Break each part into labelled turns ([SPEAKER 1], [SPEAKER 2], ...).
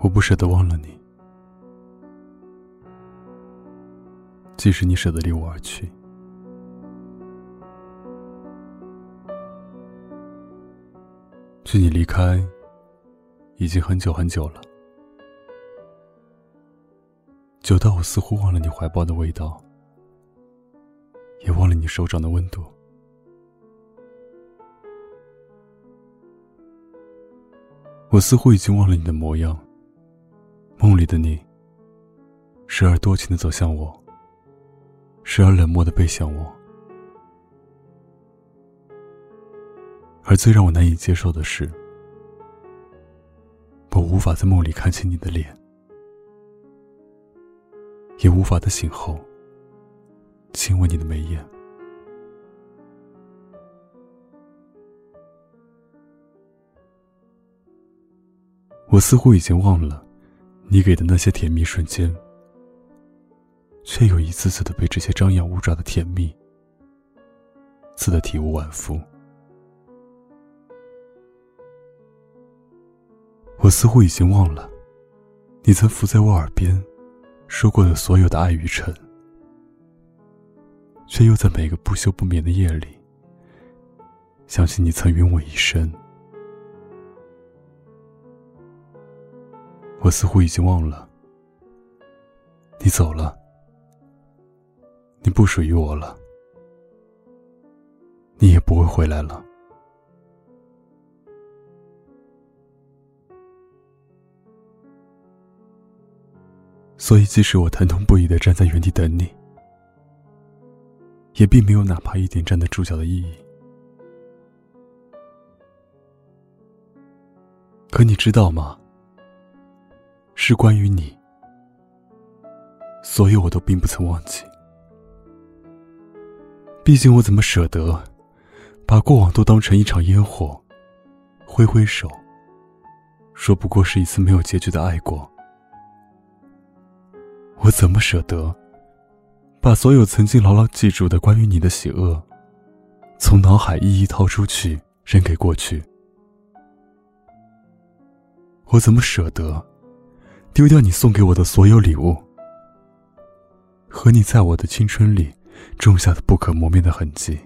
[SPEAKER 1] 我不舍得忘了你，即使你舍得离我而去。距你离开，已经很久很久了，久到我似乎忘了你怀抱的味道，也忘了你手掌的温度。我似乎已经忘了你的模样，梦里的你，时而多情的走向我，时而冷漠的背向我。而最让我难以接受的是，我无法在梦里看清你的脸，也无法在醒后亲吻你的眉眼。我似乎已经忘了你给的那些甜蜜瞬间，却又一次次的被这些张牙舞爪的甜蜜刺得体无完肤。我似乎已经忘了，你曾伏在我耳边说过的所有的爱与诚，却又在每个不休不眠的夜里，想起你曾允我一生。我似乎已经忘了，你走了，你不属于我了，你也不会回来了。所以，即使我疼痛不已的站在原地等你，也并没有哪怕一点站得住脚的意义。可你知道吗？是关于你，所以我都并不曾忘记。毕竟，我怎么舍得把过往都当成一场烟火，挥挥手，说不过是一次没有结局的爱过。我怎么舍得，把所有曾经牢牢记住的关于你的喜恶，从脑海一一掏出去扔给过去？我怎么舍得，丢掉你送给我的所有礼物，和你在我的青春里种下的不可磨灭的痕迹？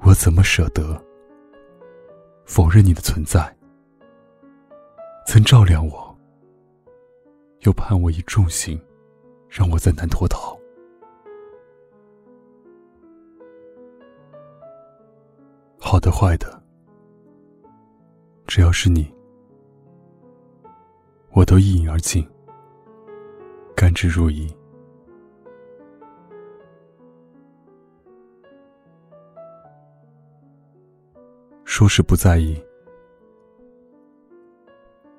[SPEAKER 1] 我怎么舍得，否认你的存在，曾照亮我？又判我以重刑，让我再难脱逃。好的，坏的，只要是你，我都一饮而尽，甘之如饴。说是不在意，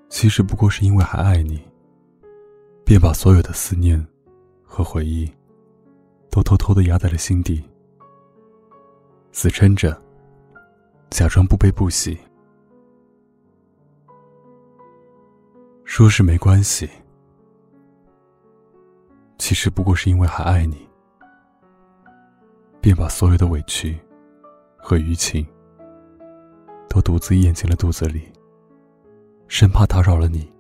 [SPEAKER 1] 其实不过是因为还爱你。便把所有的思念和回忆，都偷偷的压在了心底，死撑着，假装不悲不喜，说是没关系，其实不过是因为还爱你，便把所有的委屈和余情，都独自咽进了肚子里，生怕打扰了你。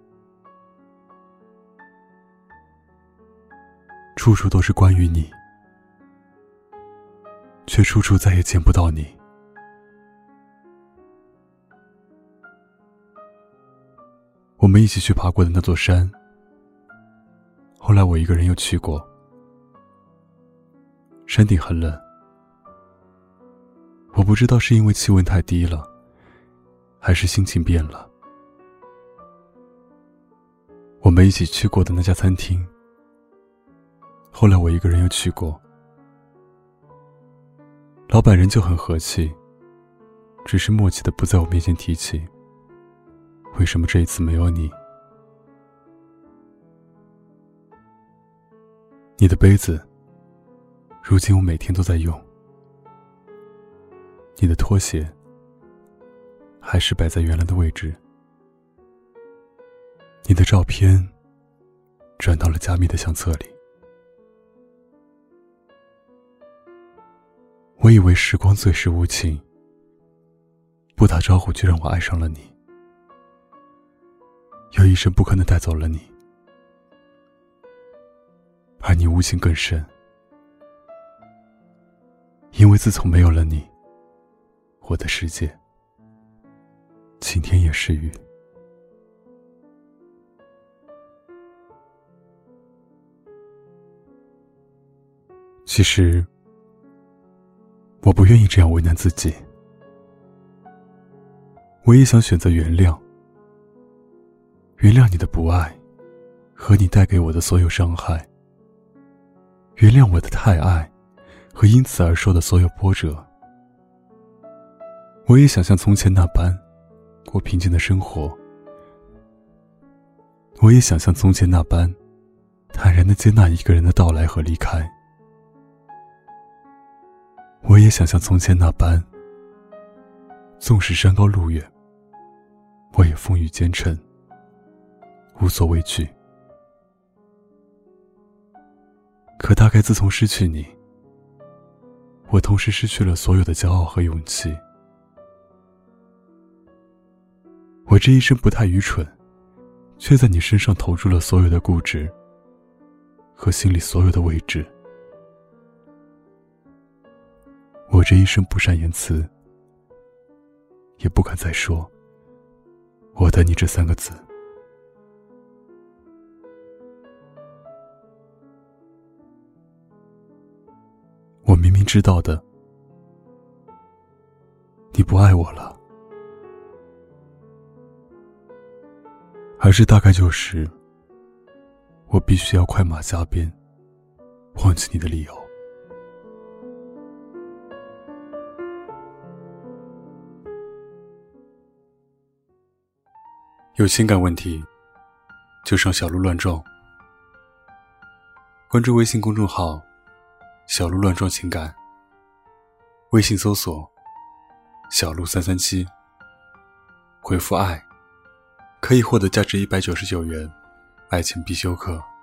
[SPEAKER 1] 处处都是关于你，却处处再也见不到你。我们一起去爬过的那座山，后来我一个人又去过。山顶很冷，我不知道是因为气温太低了，还是心情变了。我们一起去过的那家餐厅。后来我一个人又去过，老板人就很和气，只是默契的不在我面前提起。为什么这一次没有你？你的杯子，如今我每天都在用。你的拖鞋，还是摆在原来的位置。你的照片，转到了加密的相册里。我以为时光最是无情，不打招呼就让我爱上了你。又一声不可能带走了你，而你无情更深，因为自从没有了你，我的世界晴天也是雨。其实，我不愿意这样为难自己。我也想选择原谅，原谅你的不爱，和你带给我的所有伤害。原谅我的太爱，和因此而受的所有波折。我也想像从前那般，过平静的生活。我也想像从前那般，坦然的接纳一个人的到来和离开。我也想像从前那般，纵使山高路远，我也风雨兼程，无所畏惧。可大概自从失去你，我同时失去了所有的骄傲和勇气。我这一生不太愚蠢，却在你身上投注了所有的固执和心里所有的未知。我这一生不善言辞，也不敢再说“我的你”这三个字。我明明知道的，你不爱我了，还是大概就是我必须要快马加鞭，忘记你的理由。有情感问题，就上小鹿乱撞。关注微信公众号“小鹿乱撞情感”，微信搜索“小鹿三三七”，回复“爱”，可以获得价值一百九十九元爱情必修课。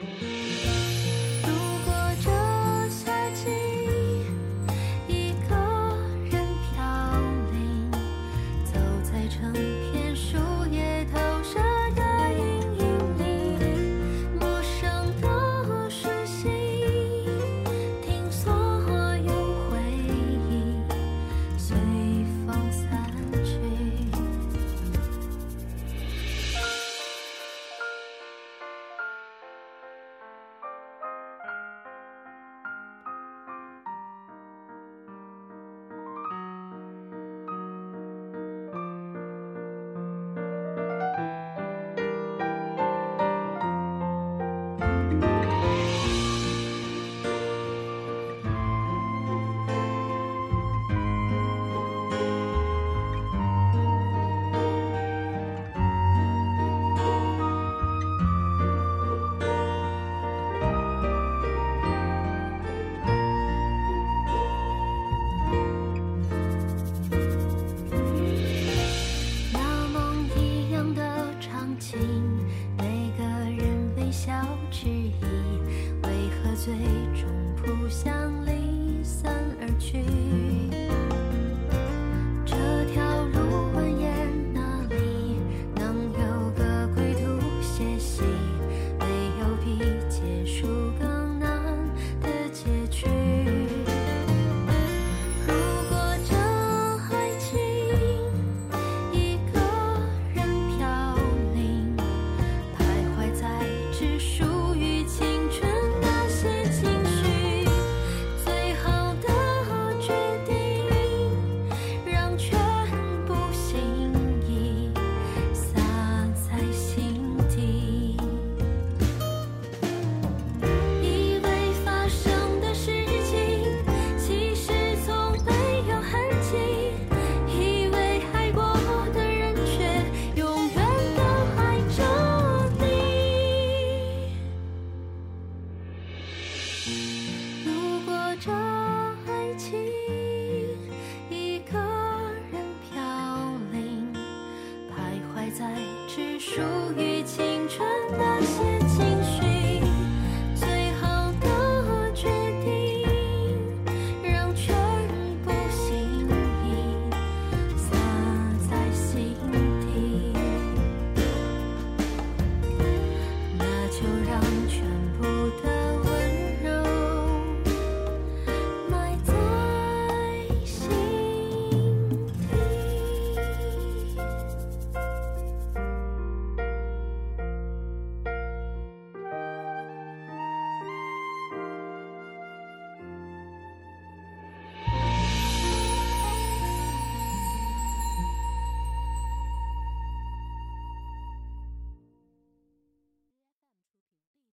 [SPEAKER 2] 度